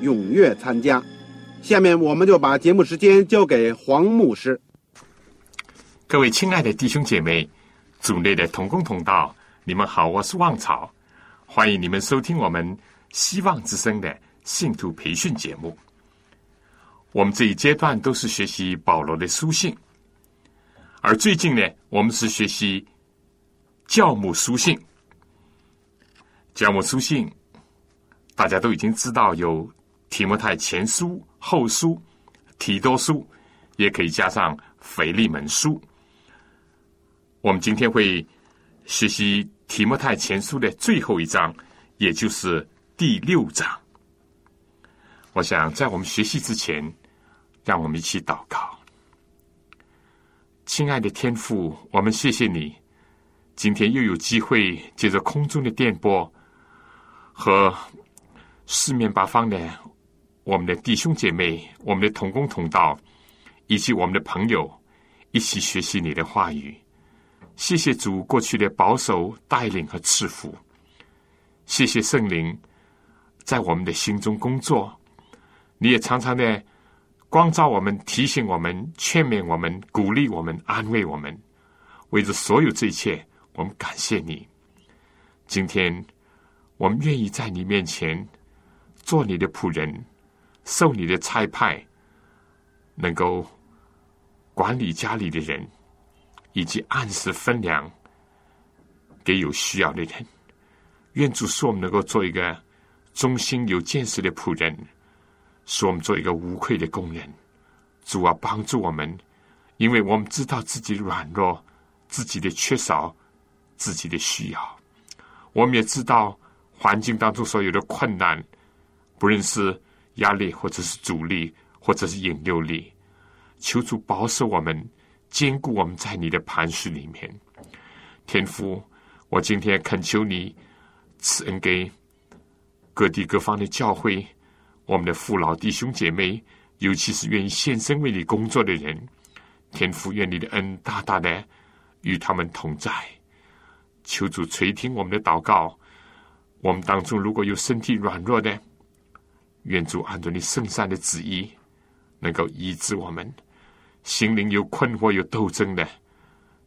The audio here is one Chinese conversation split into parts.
踊跃参加。下面我们就把节目时间交给黄牧师。各位亲爱的弟兄姐妹、组内的同工同道，你们好，我是旺草，欢迎你们收听我们希望之声的信徒培训节目。我们这一阶段都是学习保罗的书信。而最近呢，我们是学习教母书信。教母书信，大家都已经知道有提摩太前书、后书、提多书，也可以加上腓利门书。我们今天会学习提摩太前书的最后一章，也就是第六章。我想在我们学习之前，让我们一起祷告。亲爱的天父，我们谢谢你，今天又有机会借着空中的电波和四面八方的我们的弟兄姐妹、我们的同工同道以及我们的朋友一起学习你的话语。谢谢主过去的保守、带领和赐福，谢谢圣灵在我们的心中工作。你也常常的。光照我们，提醒我们，劝勉我们，鼓励我们，安慰我们。为着所有这一切，我们感谢你。今天，我们愿意在你面前做你的仆人，受你的差派，能够管理家里的人，以及按时分粮给有需要的人。愿主使我们能够做一个忠心有见识的仆人。使我们做一个无愧的工人，主啊，帮助我们，因为我们知道自己软弱、自己的缺少、自己的需要。我们也知道环境当中所有的困难，不论是压力，或者是阻力，或者是引诱力。求主保守我们，坚固我们在你的磐石里面。天父，我今天恳求你赐恩给各地各方的教会。我们的父老弟兄姐妹，尤其是愿意献身为你工作的人，天父愿你的恩大大的与他们同在。求主垂听我们的祷告。我们当中如果有身体软弱的，愿主按照你圣善的旨意，能够医治我们；心灵有困惑有斗争的，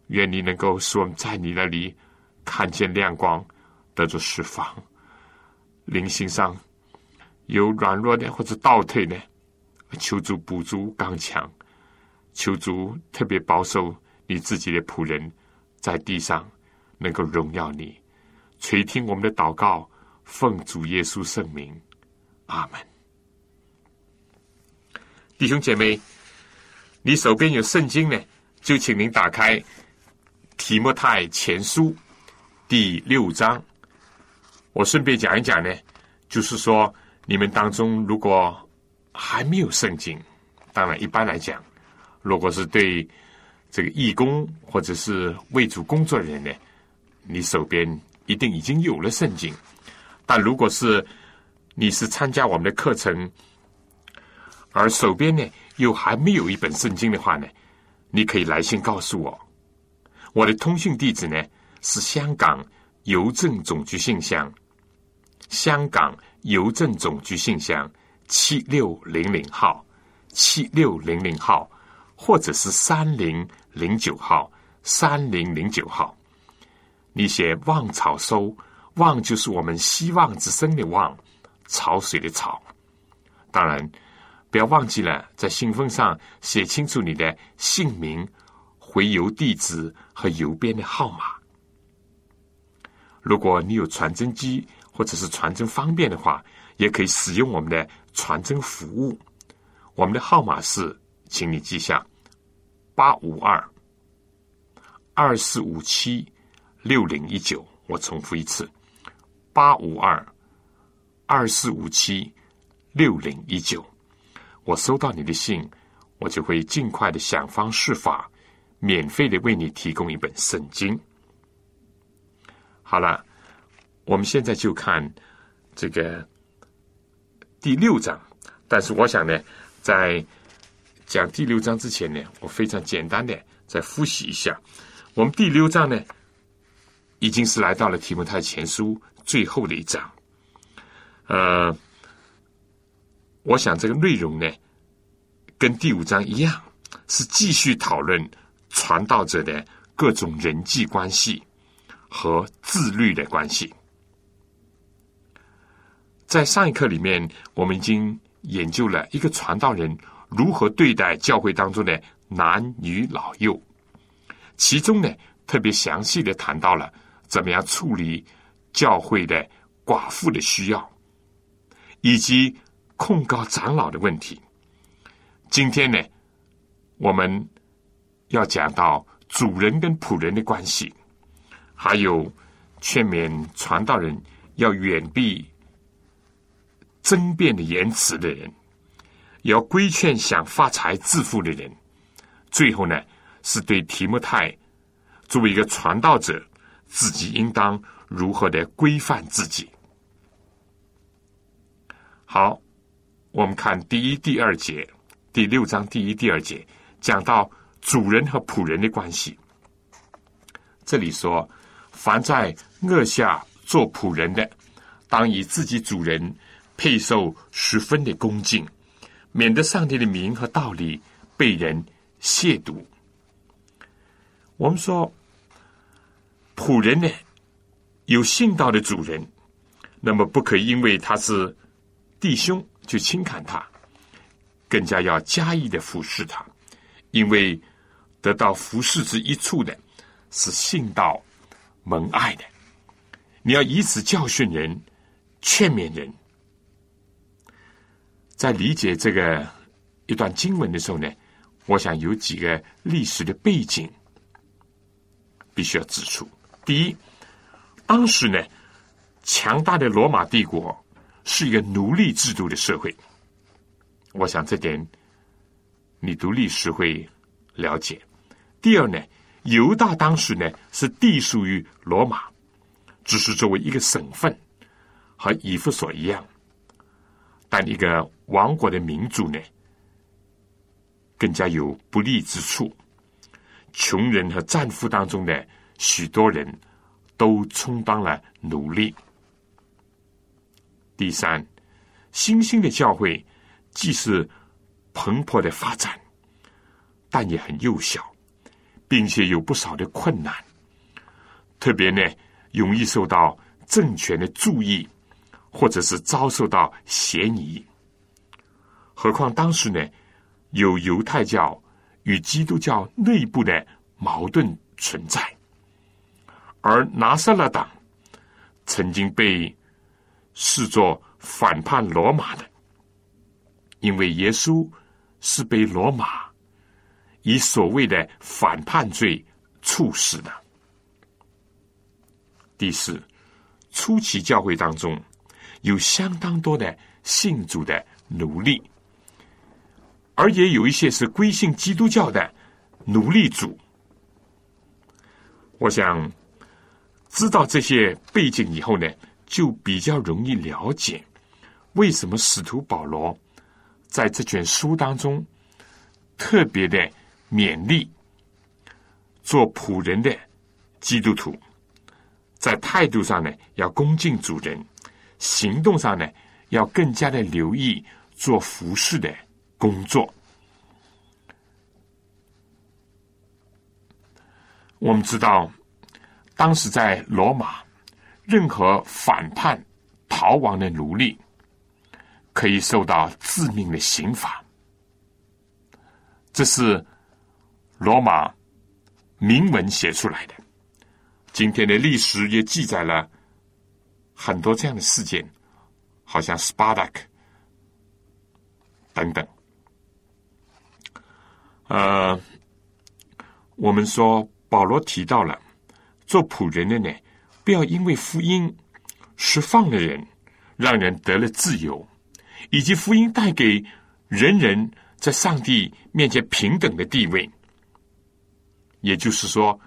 愿你能够使我们在你那里看见亮光，得着释放。灵性上。有软弱的或者倒退的，求主补足刚强，求主特别保守你自己的仆人，在地上能够荣耀你，垂听我们的祷告，奉主耶稣圣名，阿门。弟兄姐妹，你手边有圣经呢，就请您打开提摩太前书第六章。我顺便讲一讲呢，就是说。你们当中如果还没有圣经，当然一般来讲，如果是对这个义工或者是为主工作的人呢，你手边一定已经有了圣经。但如果是你是参加我们的课程，而手边呢又还没有一本圣经的话呢，你可以来信告诉我。我的通讯地址呢是香港邮政总局信箱，香港。邮政总局信箱七六零零号，七六零零号，或者是三零零九号，三零零九号。你写“望草收”，望就是我们希望之声的望，潮水的潮。当然，不要忘记了在信封上写清楚你的姓名、回邮地址和邮编的号码。如果你有传真机或者是传真方便的话，也可以使用我们的传真服务。我们的号码是，请你记下：八五二二四五七六零一九。我重复一次：八五二二四五七六零一九。我收到你的信，我就会尽快的想方设法，免费的为你提供一本圣经。好了，我们现在就看这个第六章。但是我想呢，在讲第六章之前呢，我非常简单的再复习一下。我们第六章呢，已经是来到了提摩太前书最后的一章。呃，我想这个内容呢，跟第五章一样，是继续讨论传道者的各种人际关系。和自律的关系，在上一课里面，我们已经研究了一个传道人如何对待教会当中的男女老幼，其中呢，特别详细的谈到了怎么样处理教会的寡妇的需要，以及控告长老的问题。今天呢，我们要讲到主人跟仆人的关系。还有劝勉传道人要远避争辩的言辞的人，要规劝想发财致富的人。最后呢，是对提摩太作为一个传道者，自己应当如何的规范自己。好，我们看第一、第二节，第六章第一、第二节讲到主人和仆人的关系。这里说。凡在恶下做仆人的，当以自己主人配受十分的恭敬，免得上帝的名和道理被人亵渎。我们说，仆人呢，有信道的主人，那么不可因为他是弟兄就轻看他，更加要加以的服侍他，因为得到服侍之一处的是信道。蒙爱的，你要以此教训人、劝勉人。在理解这个一段经文的时候呢，我想有几个历史的背景必须要指出。第一，当时呢，强大的罗马帝国是一个奴隶制度的社会。我想这点你读历史会了解。第二呢？犹大当时呢是隶属于罗马，只是作为一个省份，和以弗所一样。但一个王国的民主呢，更加有不利之处。穷人和战俘当中的许多人都充当了奴隶。第三，新兴的教会既是蓬勃的发展，但也很幼小。并且有不少的困难，特别呢，容易受到政权的注意，或者是遭受到嫌疑。何况当时呢，有犹太教与基督教内部的矛盾存在，而拿撒勒党曾经被视作反叛罗马的，因为耶稣是被罗马。以所谓的反叛罪处死的。第四，初期教会当中有相当多的信主的奴隶，而也有一些是归信基督教的奴隶主。我想知道这些背景以后呢，就比较容易了解为什么使徒保罗在这卷书当中特别的。勉励做仆人的基督徒，在态度上呢要恭敬主人，行动上呢要更加的留意做服侍的工作。我们知道，当时在罗马，任何反叛逃亡的奴隶，可以受到致命的刑罚。这是罗马铭文写出来的。今天的历史也记载了很多这样的事件，好像斯巴达克等等。呃，我们说保罗提到了做仆人的呢，不要因为福音释放了人，让人得了自由，以及福音带给人人在上帝面前平等的地位，也就是说，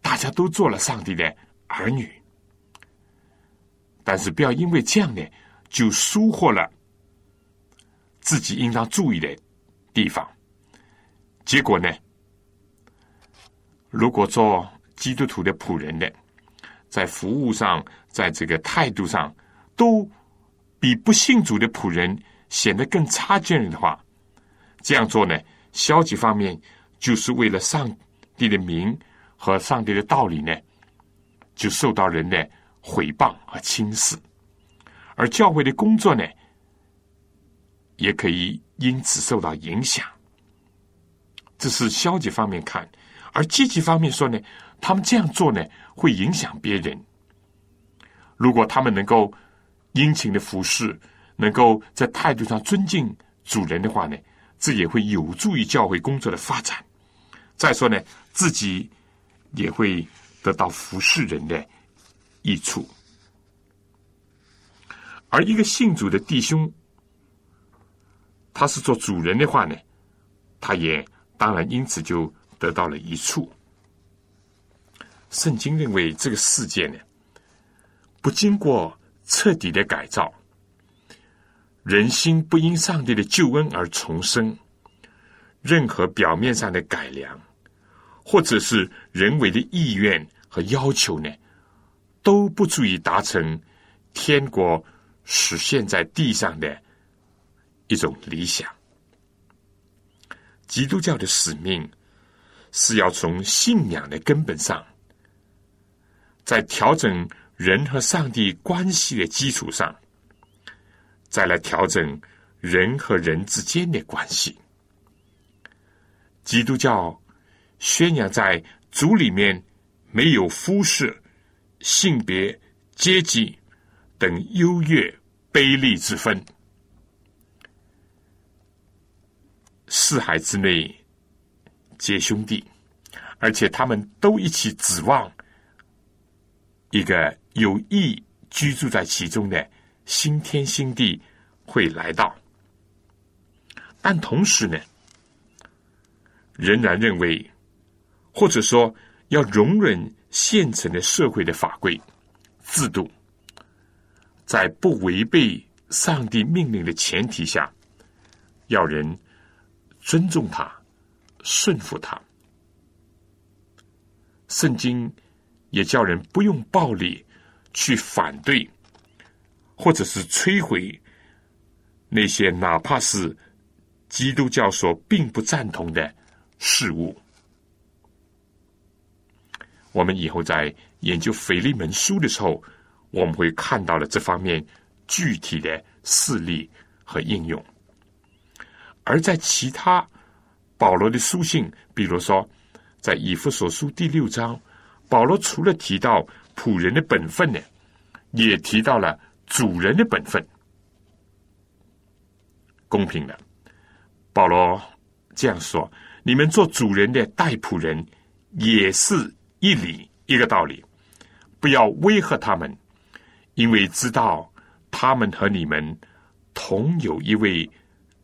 大家都做了上帝的儿女，但是不要因为这样呢，就疏忽了自己应当注意的地方。结果呢？如果做基督徒的仆人的，在服务上，在这个态度上，都比不信主的仆人显得更差劲的话，这样做呢，消极方面就是为了上帝的名和上帝的道理呢，就受到人的毁谤和轻视，而教会的工作呢，也可以因此受到影响。这是消极方面看，而积极方面说呢，他们这样做呢，会影响别人。如果他们能够殷勤的服侍，能够在态度上尊敬主人的话呢，这也会有助于教会工作的发展。再说呢，自己也会得到服侍人的益处。而一个信主的弟兄，他是做主人的话呢，他也。当然，因此就得到了一处。圣经认为这个世界呢，不经过彻底的改造，人心不因上帝的救恩而重生，任何表面上的改良，或者是人为的意愿和要求呢，都不足以达成天国实现在地上的一种理想。基督教的使命是要从信仰的根本上，在调整人和上帝关系的基础上，再来调整人和人之间的关系。基督教宣扬在主里面没有肤色、性别、阶级等优越卑劣之分。四海之内皆兄弟，而且他们都一起指望一个有意居住在其中的新天新地会来到。但同时呢，仍然认为，或者说要容忍现成的社会的法规制度，在不违背上帝命令的前提下，要人。尊重他，顺服他。圣经也叫人不用暴力去反对，或者是摧毁那些哪怕是基督教所并不赞同的事物。我们以后在研究腓利门书的时候，我们会看到了这方面具体的事例和应用。而在其他保罗的书信，比如说在以弗所书第六章，保罗除了提到仆人的本分呢，也提到了主人的本分。公平的，保罗这样说：你们做主人的带仆人，也是一理一个道理，不要威吓他们，因为知道他们和你们同有一位。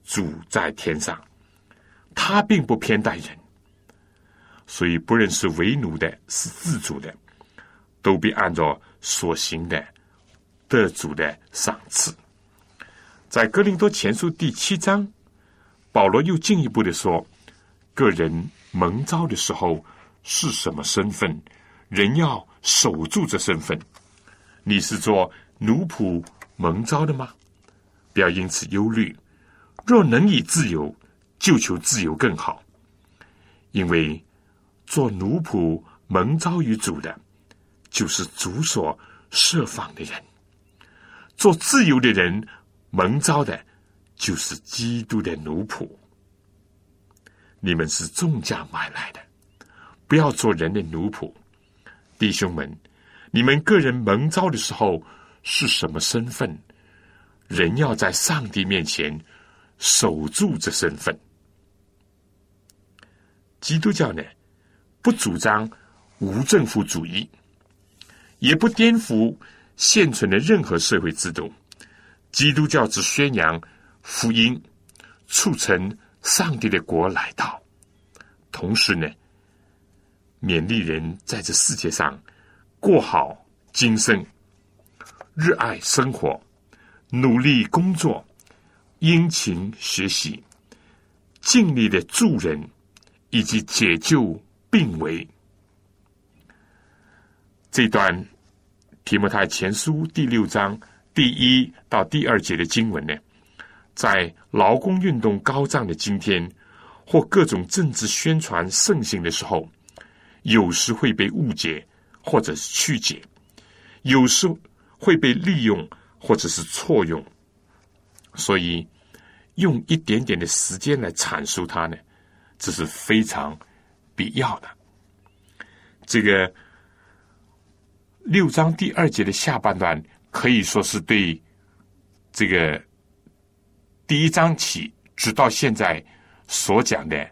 主在天上，他并不偏待人，所以不论是为奴的，是自主的，都必按照所行的得主的赏赐。在格林多前书第七章，保罗又进一步的说：个人蒙召的时候是什么身份，人要守住这身份。你是做奴仆蒙召的吗？不要因此忧虑。若能以自由，就求自由更好。因为做奴仆蒙召于主的，就是主所设放的人；做自由的人蒙召的，就是基督的奴仆。你们是重价买来的，不要做人的奴仆。弟兄们，你们个人蒙召的时候是什么身份？人要在上帝面前守住这身份。基督教呢，不主张无政府主义，也不颠覆现存的任何社会制度。基督教只宣扬福音，促成上帝的国来到，同时呢，勉励人在这世界上过好今生，热爱生活，努力工作，殷勤学习，尽力的助人，以及解救病危。这段提摩太前书第六章。第一到第二节的经文呢，在劳工运动高涨的今天，或各种政治宣传盛行的时候，有时会被误解或者是曲解，有时会被利用或者是错用，所以用一点点的时间来阐述它呢，这是非常必要的。这个六章第二节的下半段。可以说是对这个第一章起直到现在所讲的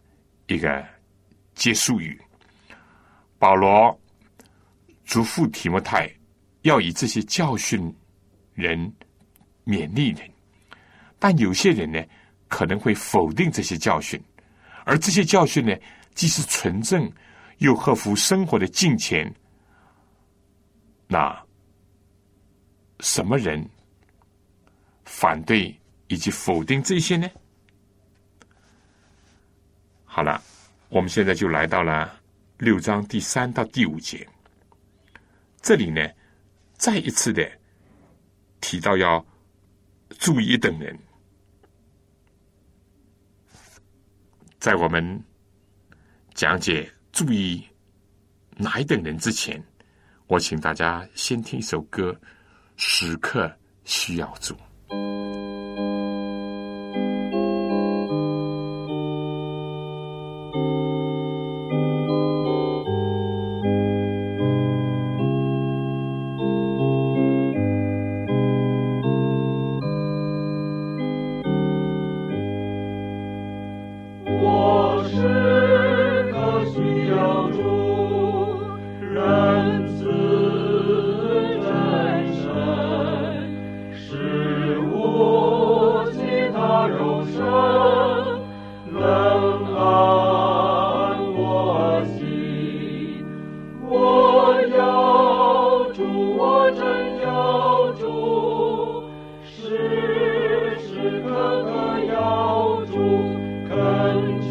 一个结束语。保罗嘱咐提摩太要以这些教训人勉励人，但有些人呢可能会否定这些教训，而这些教训呢既是纯正又合乎生活的境前，那。什么人反对以及否定这些呢？好了，我们现在就来到了六章第三到第五节。这里呢，再一次的提到要注意等人。在我们讲解注意哪一等人之前，我请大家先听一首歌。时刻需要做。我要主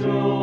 我。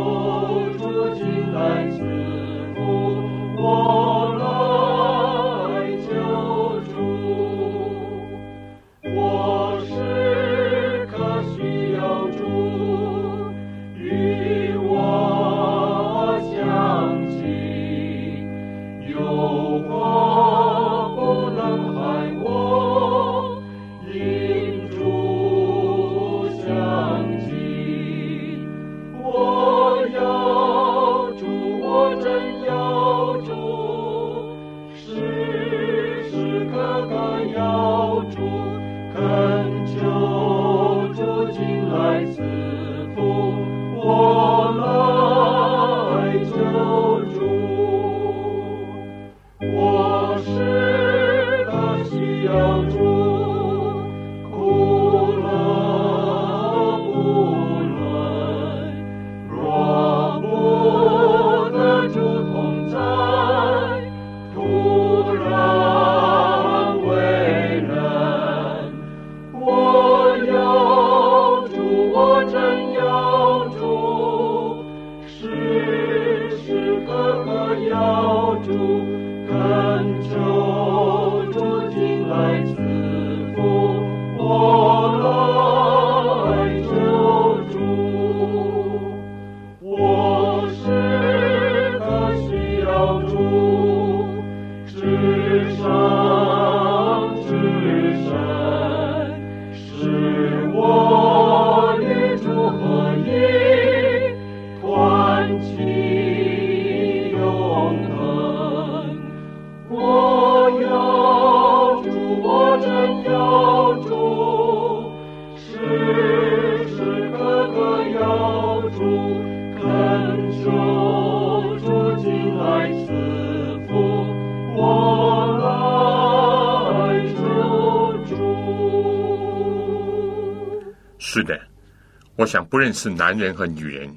想不认识男人和女人，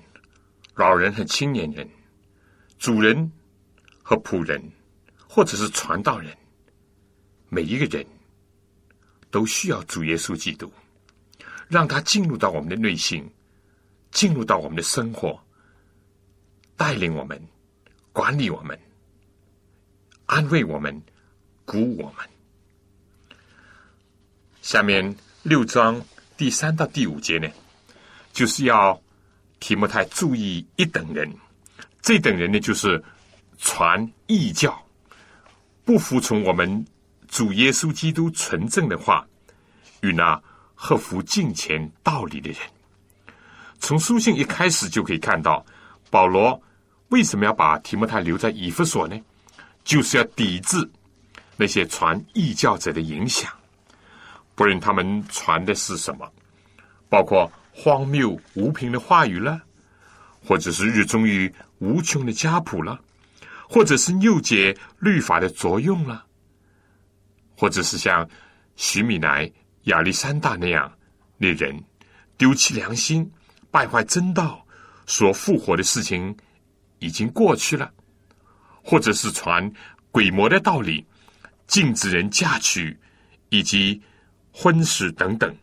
老人和青年人，主人和仆人，或者是传道人，每一个人都需要主耶稣基督，让他进入到我们的内心，进入到我们的生活，带领我们，管理我们，安慰我们，鼓舞我们。下面六章第三到第五节呢，就是要提摩太注意一等人，这等人呢，就是传异教、不服从我们主耶稣基督纯正的话与那合乎敬虔道理的人。从书信一开始就可以看到，保罗为什么要把提摩太留在以弗所呢？就是要抵制那些传异教者的影响。不论他们传的是什么，包括荒谬无凭的话语了，或者是日中于无穷的家谱了，或者是拗解律法的作用了，或者是像徐米乃、亚历山大那样那人丢弃良心、败坏真道，所复活的事情已经过去了，或者是传鬼魔的道理，禁止人嫁娶，以及。婚事等等，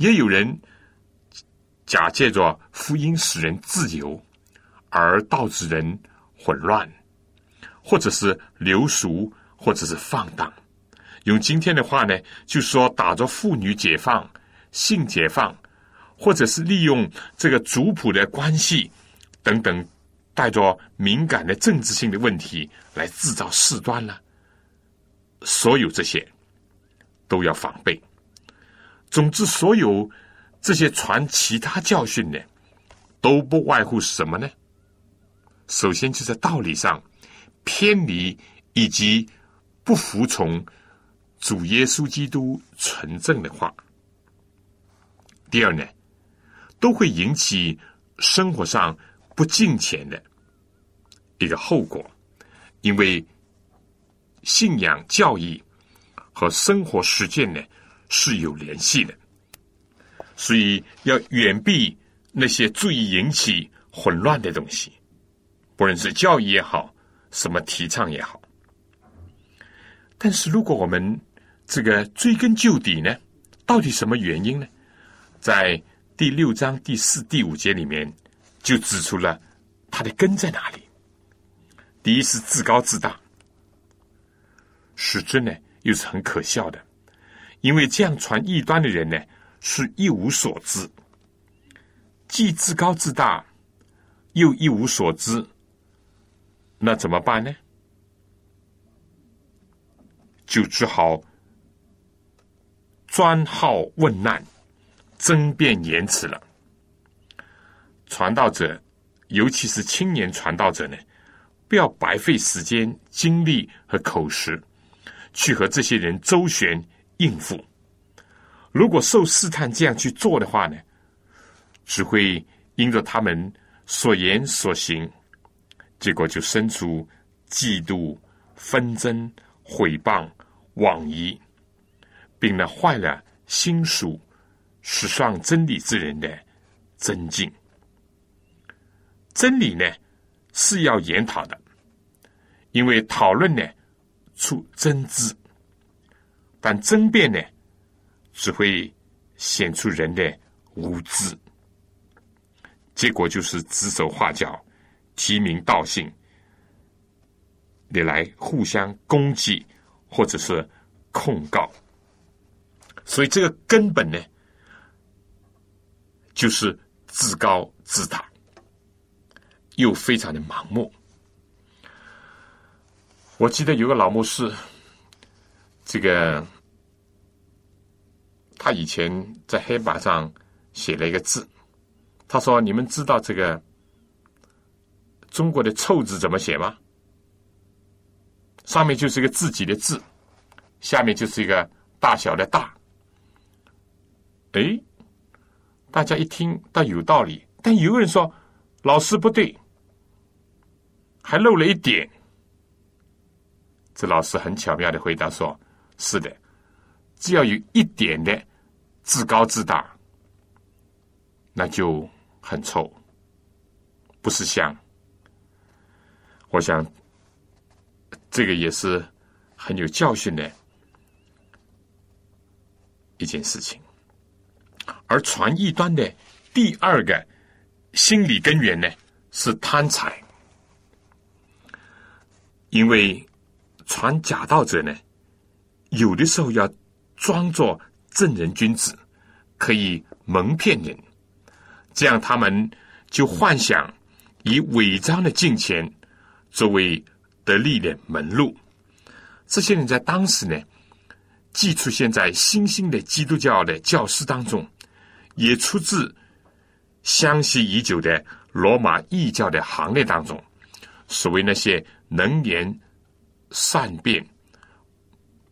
也有人假借着福音使人自由，而导致人混乱，或者是流俗，或者是放荡。用今天的话呢，就说打着妇女解放、性解放，或者是利用这个族谱的关系等等，带着敏感的政治性的问题来制造事端了。所有这些。都要防备。总之，所有这些传其他教训的，都不外乎什么呢？首先，就在道理上偏离以及不服从主耶稣基督纯正的话。第二呢，都会引起生活上不敬虔的一个后果，因为信仰教义。和生活实践呢是有联系的，所以要远避那些足以引起混乱的东西，不论是教育也好，什么提倡也好。但是如果我们这个追根究底呢，到底什么原因呢？在第六章第四、第五节里面就指出了它的根在哪里。第一是自高自大，实质呢？又是很可笑的，因为这样传异端的人呢，是一无所知，既自高自大，又一无所知，那怎么办呢？就只好专好问难，争辩言辞了。传道者，尤其是青年传道者呢，不要白费时间、精力和口实。去和这些人周旋应付，如果受试探这样去做的话呢，只会因着他们所言所行，结果就生出嫉妒、纷争、毁谤、妄疑，并呢坏了心属实上真理之人的真境。真理呢是要研讨的，因为讨论呢。出真知，但争辩呢，只会显出人的无知，结果就是指手画脚、提名道姓，你来互相攻击或者是控告。所以这个根本呢，就是自高自大，又非常的盲目。我记得有个老牧师，这个他以前在黑板上写了一个字，他说：“你们知道这个中国的臭字怎么写吗？上面就是一个自己的字，下面就是一个大小的大。”哎，大家一听倒有道理，但有个人说：“老师不对，还漏了一点。”这老师很巧妙的回答说：“是的，只要有一点的自高自大，那就很臭，不是香。我想，这个也是很有教训的一件事情。而传异端的第二个心理根源呢，是贪财，因为传假道者呢，有的时候要装作正人君子，可以蒙骗人，这样他们就幻想以伪装的金钱。作为得利的门路，这些人在当时呢，既出现在新兴的基督教的教师当中，也出自相习已久的罗马异教的行列当中。所谓那些能言善辩、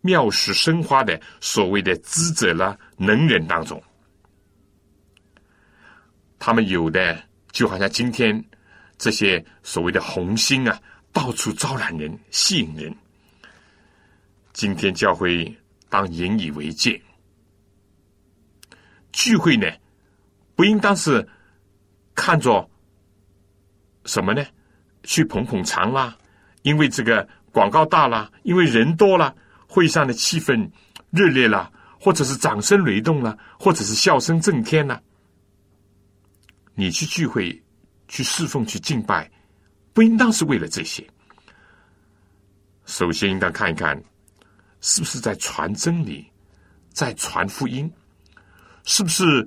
妙识生花的所谓的知者啦、能人当中，他们有的就好像今天。这些所谓的红星啊，到处招揽人、吸引人。今天教会当引以为戒，聚会呢，不应当是看作什么呢？去捧捧场啦，因为这个广告大啦，因为人多了，会上的气氛热烈了，或者是掌声雷动了，或者是笑声震天了。你去聚会。去侍奉、去敬拜，不应当是为了这些。首先，应当看一看，是不是在传真理，在传福音，是不是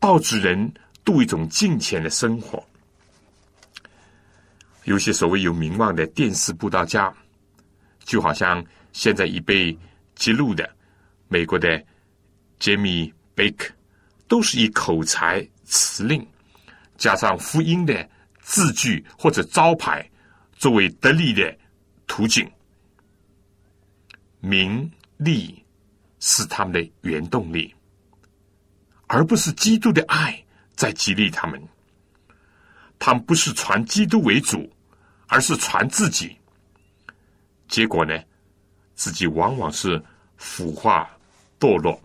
道指人度一种敬虔的生活。有些所谓有名望的电视布道家，就好像现在已被揭露的美国的杰米·贝克，都是以口才、辞令。加上福音的字句或者招牌作为得力的途径，名利是他们的原动力，而不是基督的爱在激励他们。他们不是传基督为主，而是传自己。结果呢，自己往往是腐化、堕落、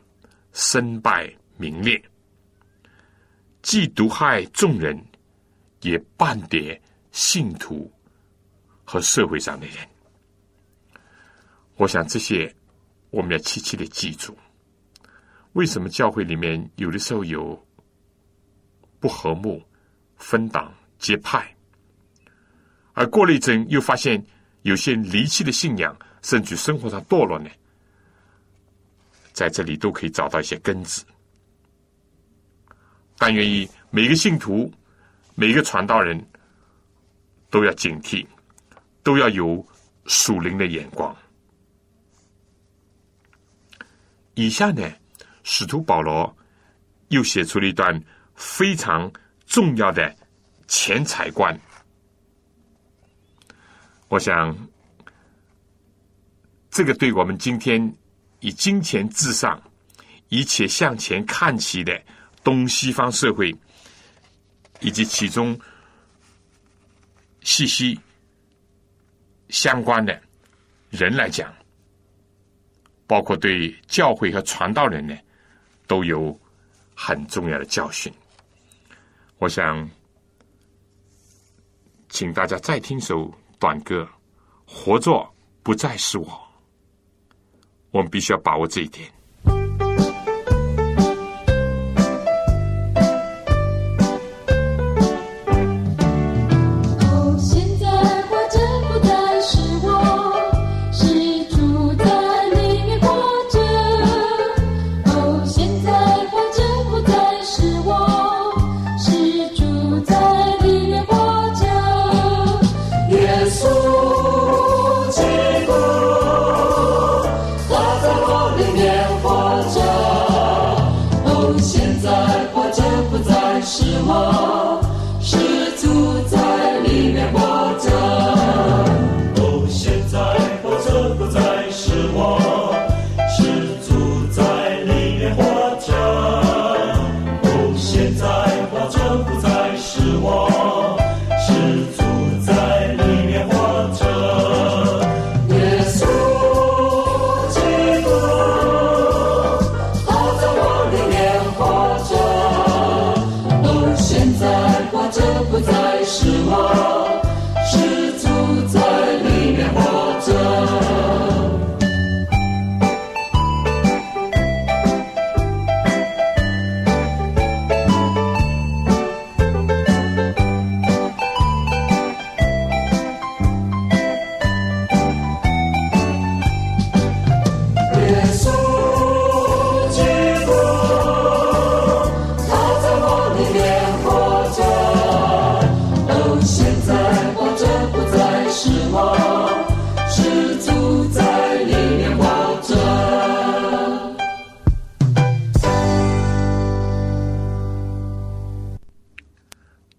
身败名裂。既毒害众人，也半点信徒和社会上的人。我想这些我们要切切的记住。为什么教会里面有的时候有不和睦、分党结派，而过了一阵又发现有些离弃的信仰，甚至生活上堕落呢？在这里都可以找到一些根子。但愿意每个信徒、每个传道人，都要警惕，都要有属灵的眼光。以下呢，使徒保罗又写出了一段非常重要的钱财观。我想，这个对我们今天以金钱至上、一切向前看齐的。东西方社会以及其中息息相关的人来讲，包括对教会和传道人呢，都有很重要的教训。我想，请大家再听首短歌：“活着不再是我。”我们必须要把握这一点。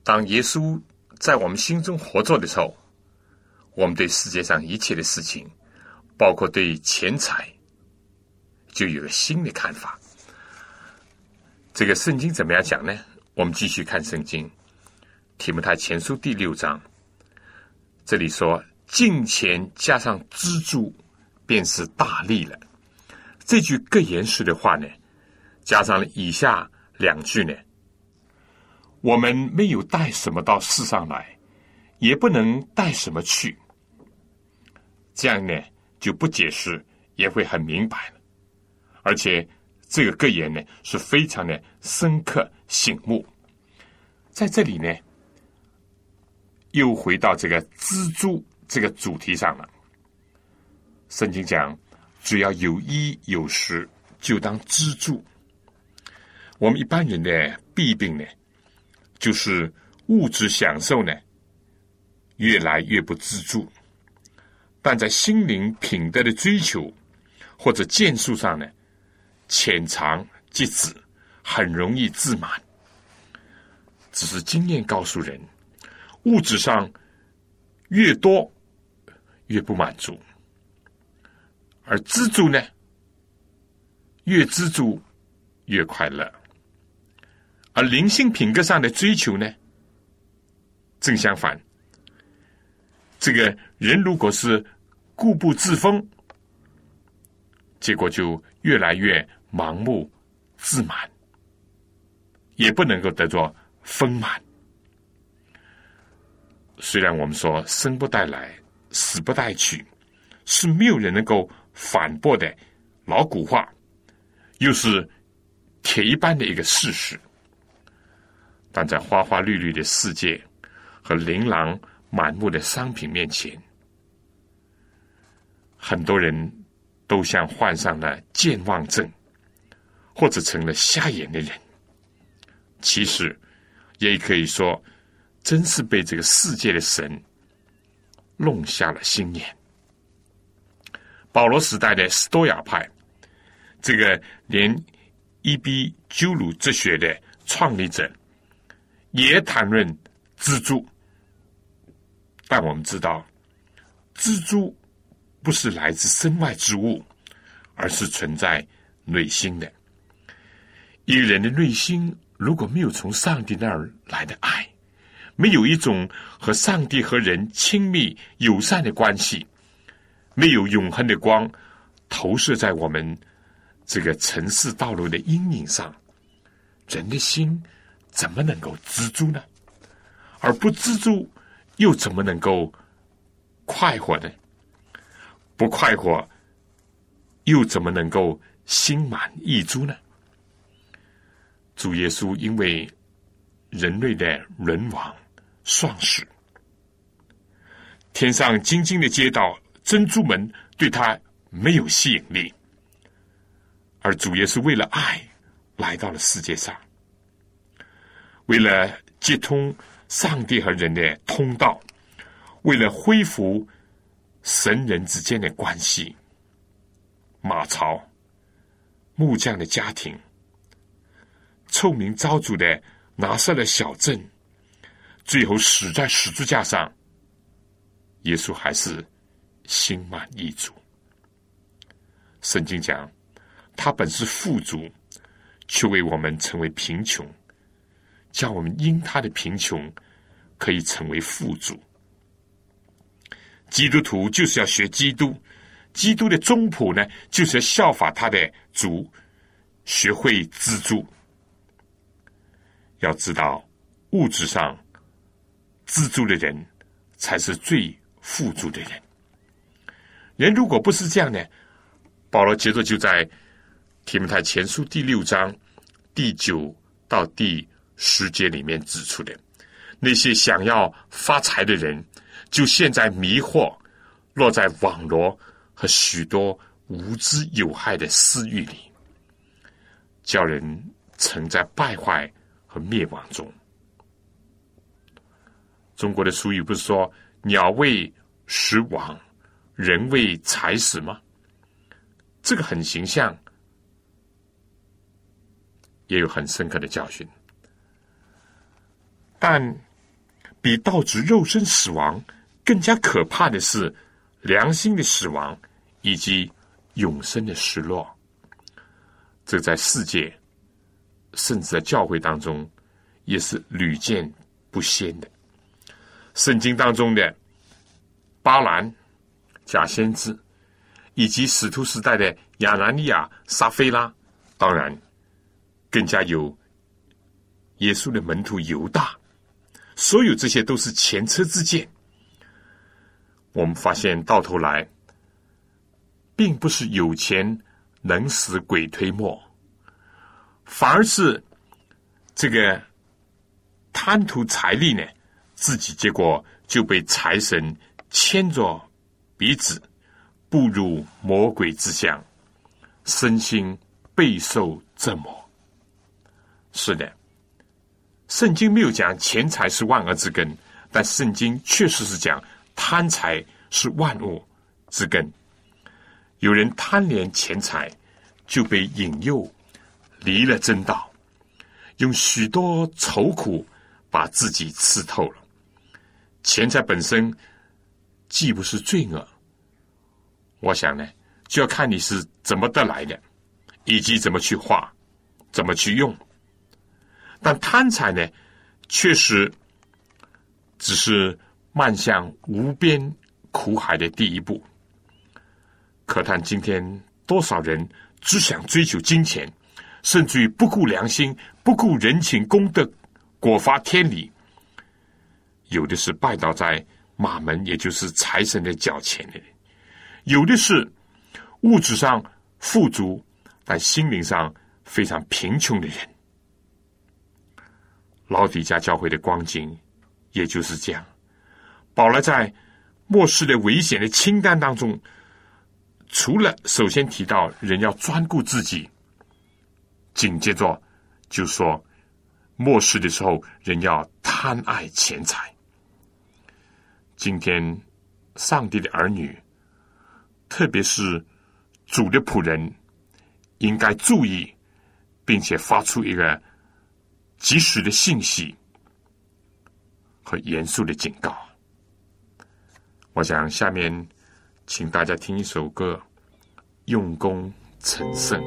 当耶稣在我们心中活着的时候，我们对世界上一切的事情，包括对钱财，就有了新的看法。这个圣经怎么样讲呢？我们继续看圣经，《提摩太前书》第六章，这里说：“金钱加上资助，便是大利了。”这句更严实的话呢，加上了以下两句呢：“我们没有带什么到世上来，也不能带什么去。”这样呢，就不解释也会很明白了，而且。这个格言呢是非常的深刻醒目，在这里呢，又回到这个蜘蛛这个主题上了。圣经讲，只要有衣有食，就当知足。我们一般人的弊病呢，就是物质享受呢越来越不知足，但在心灵品德的追求或者建树上呢。浅尝即止，很容易自满。只是经验告诉人，物质上越多越不满足，而知足呢，越知足越快乐。而灵性品格上的追求呢，正相反。这个人如果是固步自封，结果就越来越。盲目自满，也不能够得着丰满。虽然我们说生不带来，死不带去，是没有人能够反驳的老古话，又是铁一般的一个事实。但在花花绿绿的世界和琳琅满目的商品面前，很多人都像患上了健忘症。或者成了瞎眼的人，其实也可以说，真是被这个世界的神弄瞎了心眼。保罗时代的斯多亚派，这个连伊比鸠鲁哲学的创立者也谈论蜘蛛，但我们知道，蜘蛛不是来自身外之物，而是存在内心的。一个人的内心如果没有从上帝那儿来的爱，没有一种和上帝和人亲密友善的关系，没有永恒的光投射在我们这个城市道路的阴影上，人的心怎么能够知足呢？而不知足，又怎么能够快活呢？不快活，又怎么能够心满意足呢？主耶稣因为人类的沦亡丧死，天上晶晶的街道珍珠门对他没有吸引力，而主耶稣为了爱来到了世界上，为了接通上帝和人的通道，为了恢复神人之间的关系，马槽木匠的家庭。臭名昭著的拿撒勒小镇，最后死在十字架上。耶稣还是心满意足。圣经讲，他本是富足，却为我们成为贫穷，叫我们因他的贫穷可以成为富足。基督徒就是要学基督，基督的宗谱呢，就是要效法他的主，学会知足。要知道，物质上资助的人才是最富足的人。人如果不是这样呢？保罗接着就在提摩太前书第六章第九到第十节里面指出的，那些想要发财的人，就陷在迷惑、落在网络和许多无知有害的私欲里，叫人沉在败坏和。灭亡中，中国的俗语不是说“鸟为食亡，人为财死”吗？这个很形象，也有很深刻的教训。但比导致肉身死亡更加可怕的是良心的死亡以及永生的失落。这在世界，甚至在教会当中，也是屡见不鲜的。圣经当中的巴兰、假先知，以及使徒时代的亚拿尼亚、撒菲拉，当然更加有耶稣的门徒犹大。所有这些都是前车之鉴。我们发现到头来，并不是有钱能使鬼推磨，反而是这个贪图财力呢，自己结果就被财神牵着鼻子步入魔鬼之乡，身心备受折磨。是的。圣经没有讲钱财是万恶之根，但圣经确实是讲贪财是万恶之根。有人贪恋钱财，就被引诱离了真道，用许多愁苦把自己刺透了。钱财本身既不是罪恶，我想呢，就要看你是怎么得来的，以及怎么去花，怎么去用。但贪财呢，确实只是迈向无边苦海的第一步。可叹今天多少人只想追求金钱，甚至于不顾良心、不顾人情公德，果发天理。有的是拜倒在马门，也就是财神的脚前的人；有的是物质上富足，但心灵上非常贫穷的人。老底家教会的光景，也就是这样。保罗在末世的危险的清单当中，除了首先提到人要专顾自己，紧接着就说末世的时候人要贪爱钱财。今天上帝的儿女，特别是主的仆人，应该注意，并且发出一个。及时的信息和严肃的警告。我想下面请大家听一首歌，《用功成圣》。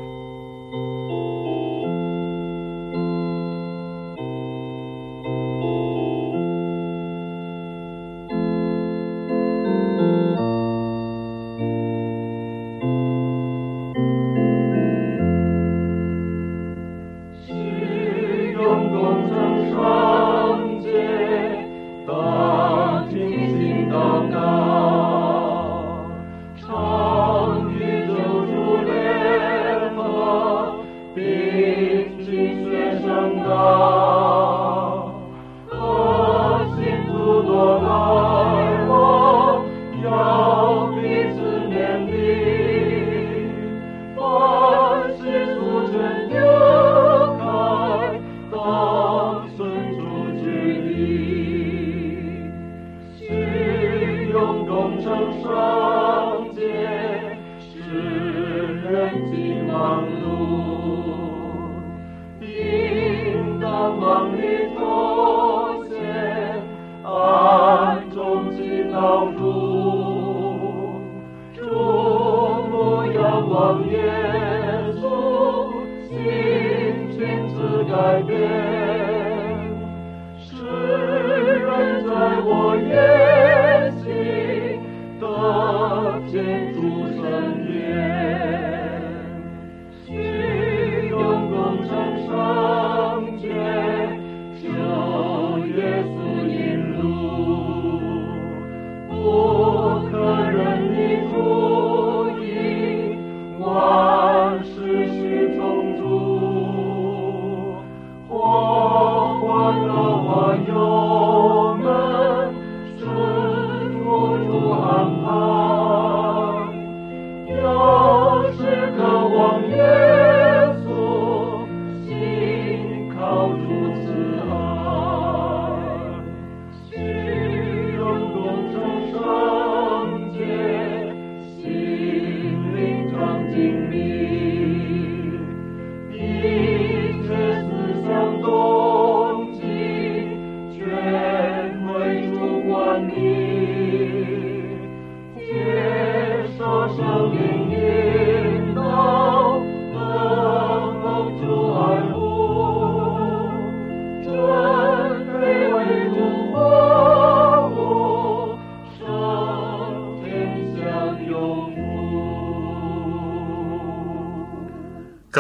改变，世人在我眼心的间。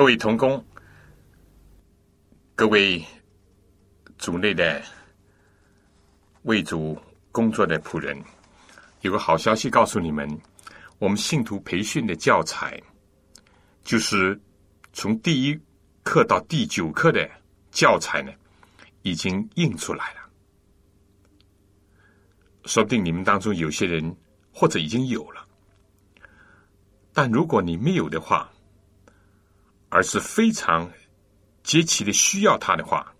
位同工，各位组内的为主工作的仆人，有个好消息告诉你们：我们信徒培训的教材，就是从第一课到第九课的教材呢，已经印出来了。说不定你们当中有些人或者已经有了，但如果你没有的话，而是非常极其的需要它的话，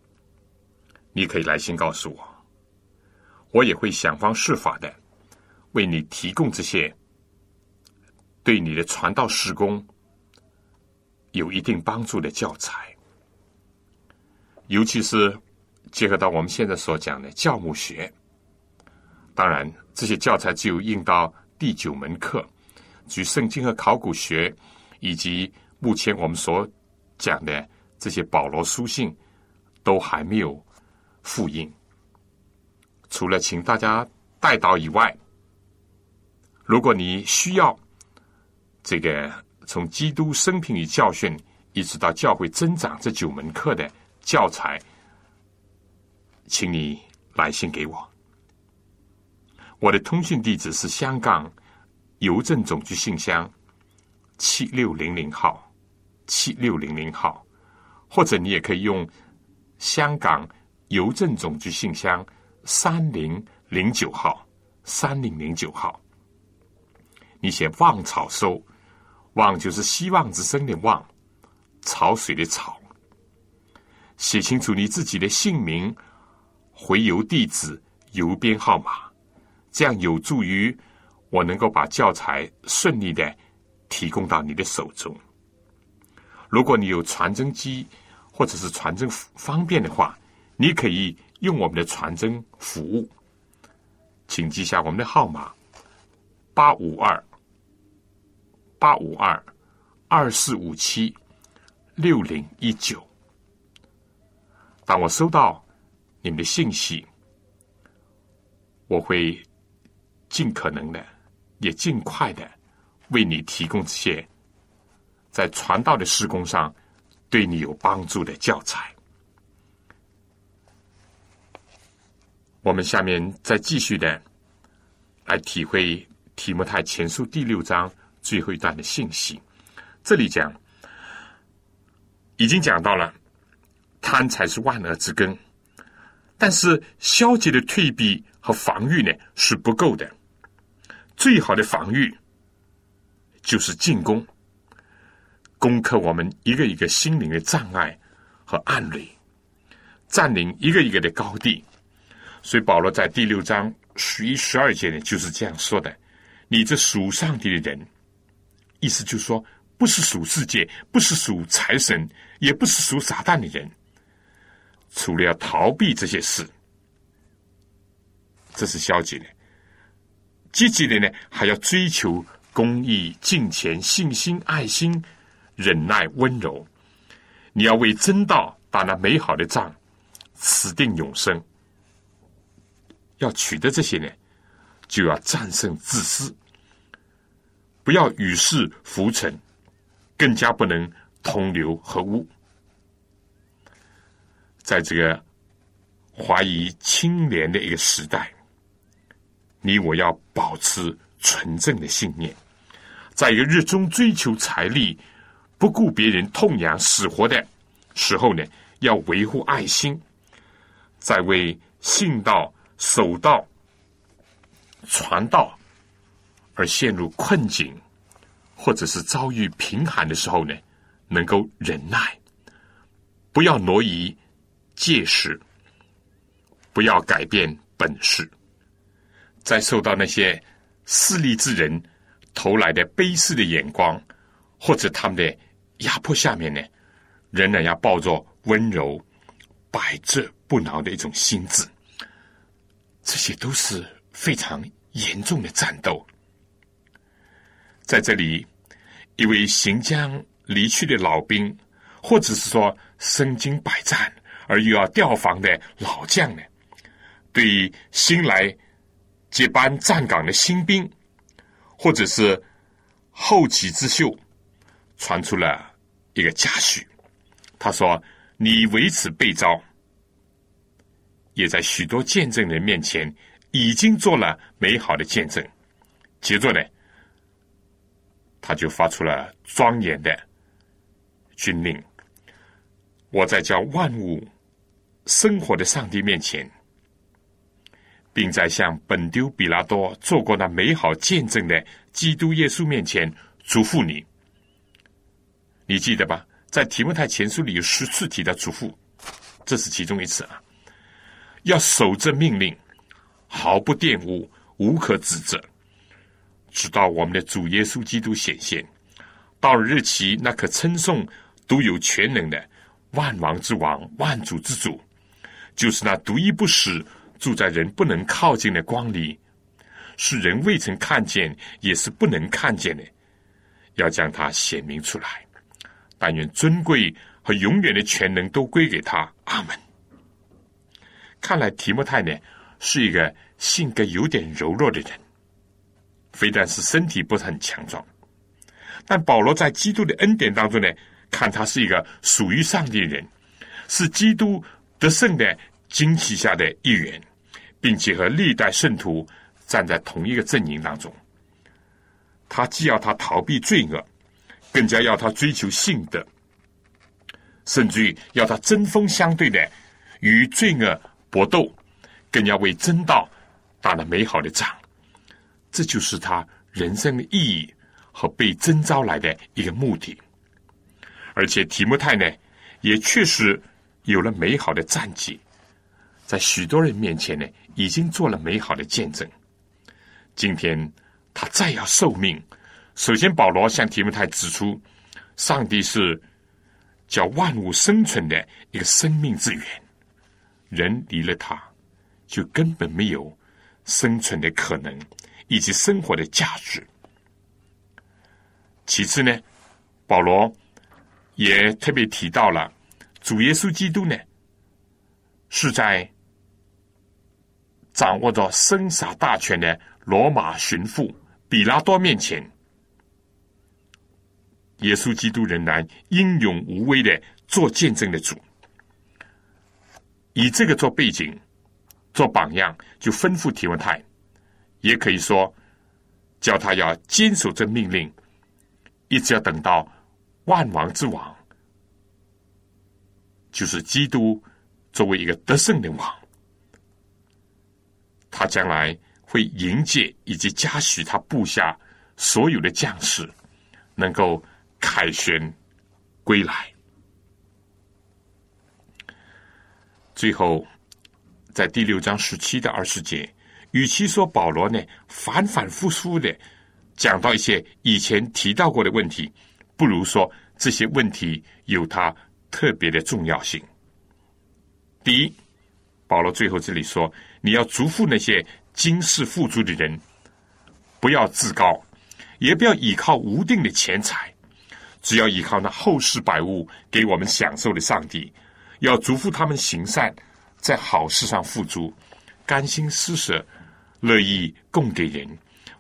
你可以来信告诉我，我也会想方设法的为你提供这些对你的传道施工有一定帮助的教材，尤其是结合到我们现在所讲的教牧学。当然，这些教材只有印到第九门课，举圣经和考古学以及。目前我们所讲的这些保罗书信都还没有复印，除了请大家带到以外，如果你需要这个从基督生平与教训一直到教会增长这九门课的教材，请你来信给我。我的通讯地址是香港邮政总局信箱七六零零号。七六零零号，或者你也可以用香港邮政总局信箱三零零九号，三零零九号。你写“望草收”，“望”就是希望之声的“望”，潮水的“潮”。写清楚你自己的姓名、回邮地址、邮编号码，这样有助于我能够把教材顺利的提供到你的手中。如果你有传真机或者是传真方便的话，你可以用我们的传真服务，请记下我们的号码：八五二八五二二四五七六零一九。当我收到你们的信息，我会尽可能的，也尽快的为你提供这些。在传道的施工上，对你有帮助的教材。我们下面再继续的来体会提摩太前书第六章最后一段的信息。这里讲，已经讲到了贪才是万恶之根，但是消极的退避和防御呢是不够的。最好的防御就是进攻。攻克我们一个一个心灵的障碍和暗垒，占领一个一个的高地。所以保罗在第六章十一、十二节呢，就是这样说的：“你这属上帝的人，意思就是说，不是属世界，不是属财神，也不是属撒旦的人，除了要逃避这些事，这是消极的；积极的呢，还要追求公义、敬虔、信心、爱心。”忍耐温柔，你要为真道打那美好的仗，死定永生。要取得这些呢，就要战胜自私，不要与世浮沉，更加不能同流合污。在这个怀疑清廉的一个时代，你我要保持纯正的信念，在一个热衷追求财力。不顾别人痛痒死活的时候呢，要维护爱心，在为信道、守道、传道而陷入困境，或者是遭遇贫寒的时候呢，能够忍耐，不要挪移戒势，不要改变本事，在受到那些势利之人投来的卑视的眼光，或者他们的。压迫下面呢，仍然要抱着温柔、百折不挠的一种心智，这些都是非常严重的战斗。在这里，一位行将离去的老兵，或者是说身经百战而又要调防的老将呢，对于新来接班站岗的新兵，或者是后起之秀，传出了。一个嘉许。他说：“你为此被召，也在许多见证人面前已经做了美好的见证。”接着呢，他就发出了庄严的军令：“我在叫万物生活的上帝面前。”并在向本丢比拉多做过那美好见证的基督耶稣面前嘱咐你，你记得吧？在提摩太前书里有十次提到嘱咐，这是其中一次啊。要守着命令，毫不玷污，无可指责，直到我们的主耶稣基督显现。到了日期，那可称颂独有全能的万王之王、万主之主，就是那独一不死。住在人不能靠近的光里，是人未曾看见，也是不能看见的，要将它显明出来。但愿尊贵和永远的全能都归给他。阿门。看来提摩太呢是一个性格有点柔弱的人，非但是身体不是很强壮，但保罗在基督的恩典当中呢，看他是一个属于上帝的人，是基督得胜的旌旗下的一员。并且和历代圣徒站在同一个阵营当中，他既要他逃避罪恶，更加要他追求信德，甚至于要他针锋相对的与罪恶搏斗，更要为真道打了美好的仗。这就是他人生的意义和被征召来的一个目的。而且提摩太呢，也确实有了美好的战绩。在许多人面前呢，已经做了美好的见证。今天他再要受命，首先保罗向提摩太指出，上帝是叫万物生存的一个生命之源，人离了他，就根本没有生存的可能以及生活的价值。其次呢，保罗也特别提到了主耶稣基督呢，是在。掌握着生杀大权的罗马巡抚比拉多面前，耶稣基督仍然英勇无畏的做见证的主，以这个做背景、做榜样，就吩咐提摩太，也可以说叫他要坚守这命令，一直要等到万王之王，就是基督作为一个得胜的王。他将来会迎接以及嘉许他部下所有的将士，能够凯旋归来。最后，在第六章十七到二十节，与其说保罗呢反反复复的讲到一些以前提到过的问题，不如说这些问题有它特别的重要性。第一，保罗最后这里说。你要嘱咐那些今世富足的人，不要自高，也不要依靠无定的钱财，只要依靠那后世百物给我们享受的上帝。要嘱咐他们行善，在好事上付出，甘心施舍，乐意供给人，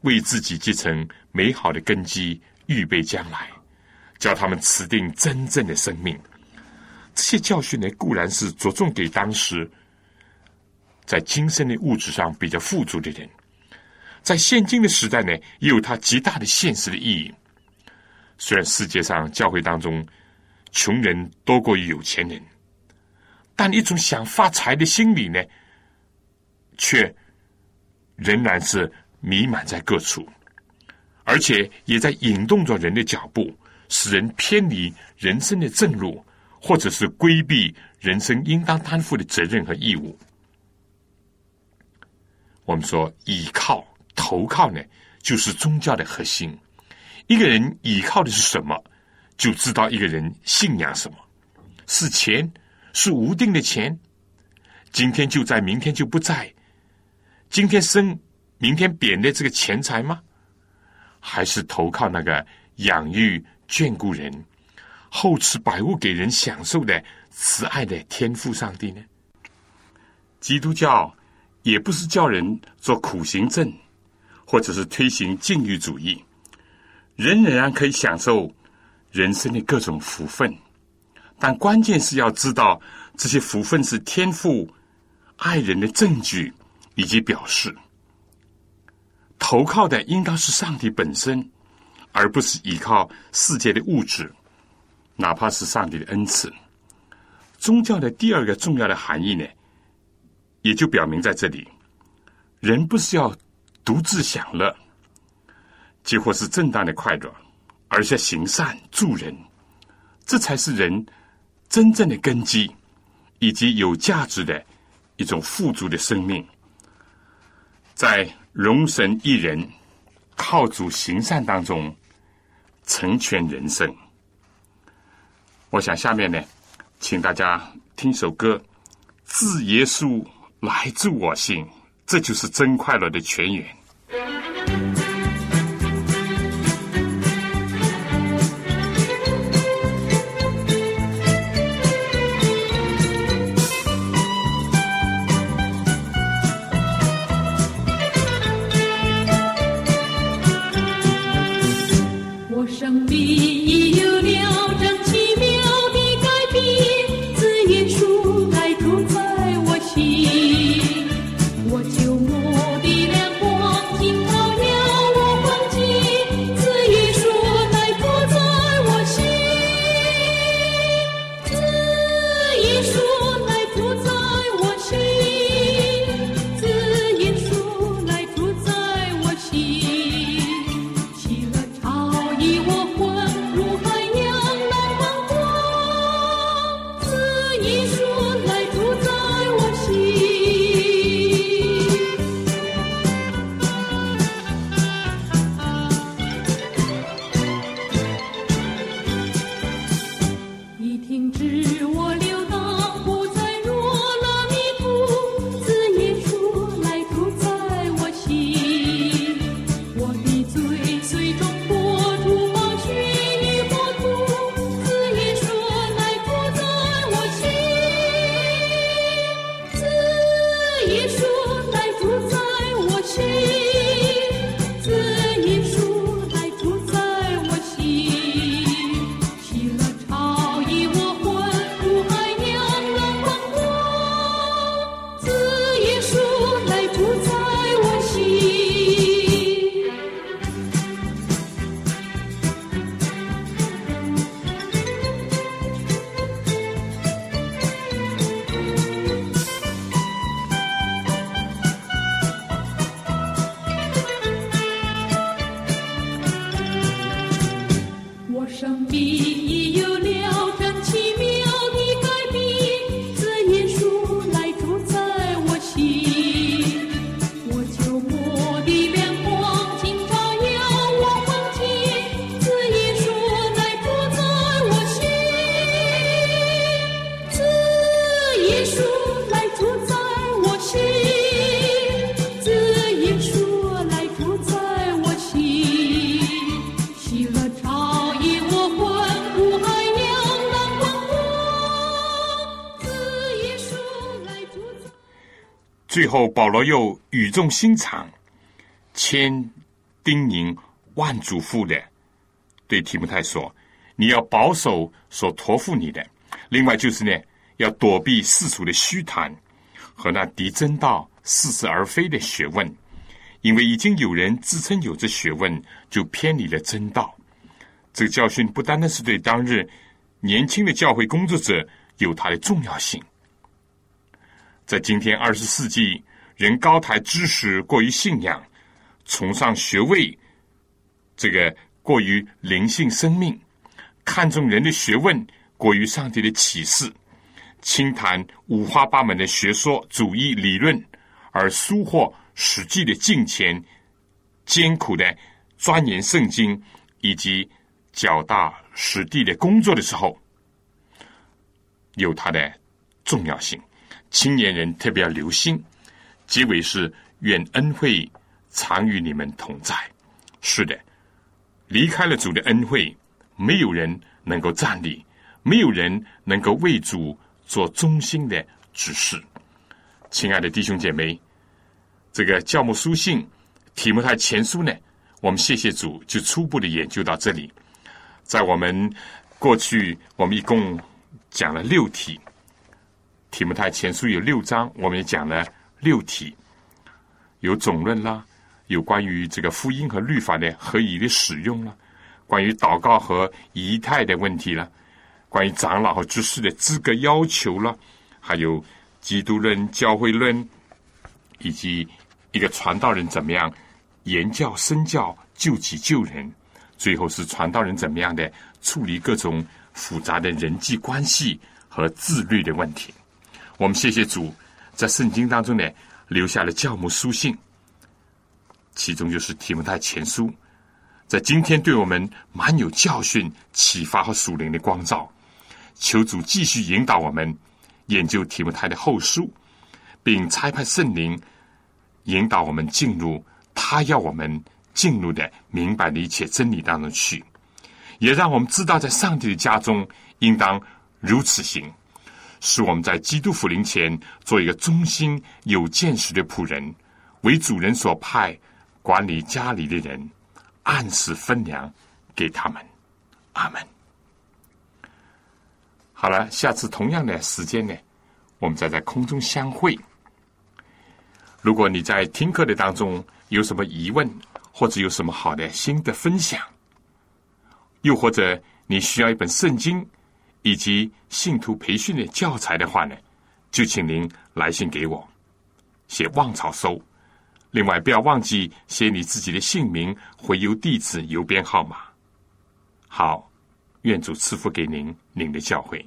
为自己继承美好的根基，预备将来，叫他们持定真正的生命。这些教训呢，固然是着重给当时。在今生的物质上比较富足的人，在现今的时代呢，也有它极大的现实的意义。虽然世界上教会当中穷人多过于有钱人，但一种想发财的心理呢，却仍然是弥漫在各处，而且也在引动着人的脚步，使人偏离人生的正路，或者是规避人生应当担负的责任和义务。我们说倚靠、投靠呢，就是宗教的核心。一个人倚靠的是什么，就知道一个人信仰什么。是钱，是无定的钱，今天就在，明天就不在。今天生，明天贬的这个钱财吗？还是投靠那个养育、眷顾人、厚赐百物给人享受的慈爱的天赋上帝呢？基督教。也不是叫人做苦行僧，或者是推行禁欲主义，人仍然可以享受人生的各种福分，但关键是要知道这些福分是天赋爱人的证据以及表示。投靠的应当是上帝本身，而不是依靠世界的物质，哪怕是上帝的恩赐。宗教的第二个重要的含义呢，也就表明在这里：人不是要独自享乐，几乎是正当的快乐，而且行善助人，这才是人真正的根基，以及有价值的一种富足的生命，在。容神一人，靠主行善当中成全人生。我想下面呢，请大家听首歌，《自耶稣来助我心》，这就是真快乐的泉源。最后，保罗又语重心长、千叮咛万嘱咐的对提摩太说：“你要保守所托付你的。另外，就是呢，要躲避世俗的虚谈和那敌真道、似是而非的学问，因为已经有人自称有这学问，就偏离了真道。这个教训不单单是对当日年轻的教会工作者有它的重要性。”在今天二十世纪，人高抬知识过于信仰，崇尚学位，这个过于灵性生命，看重人的学问过于上帝的启示，轻谈五花八门的学说主义理论，而疏忽实际的敬虔、艰苦的钻研圣经以及脚踏实地的工作的时候，有它的重要性。青年人特别要留心，结尾是愿恩惠常与你们同在。是的，离开了主的恩惠，没有人能够站立，没有人能够为主做忠心的指示。亲爱的弟兄姐妹，这个教牧书信提摩太前书呢，我们谢谢主，就初步的研究到这里。在我们过去，我们一共讲了六题。提摩太前书有六章，我们也讲了六题，有总论啦，有关于这个福音和律法的合宜的使用了，关于祷告和仪态的问题了，关于长老和执事的资格要求了，还有基督论、教会论，以及一个传道人怎么样言教、身教、救己救人，最后是传道人怎么样的处理各种复杂的人际关系和自律的问题。我们谢谢主，在圣经当中呢留下了教母书信，其中就是提摩太前书，在今天对我们蛮有教训、启发和属灵的光照。求主继续引导我们研究提摩太的后书，并差派圣灵引导我们进入他要我们进入的明白的一切真理当中去，也让我们知道在上帝的家中应当如此行。使我们在基督福临前做一个忠心有见识的仆人，为主人所派管理家里的人，按时分粮给他们。阿门。好了，下次同样的时间呢，我们再在空中相会。如果你在听课的当中有什么疑问，或者有什么好的心得分享，又或者你需要一本圣经。以及信徒培训的教材的话呢，就请您来信给我，写旺草收。另外，不要忘记写你自己的姓名、回邮地址、邮编号码。好，愿主赐福给您，您的教诲。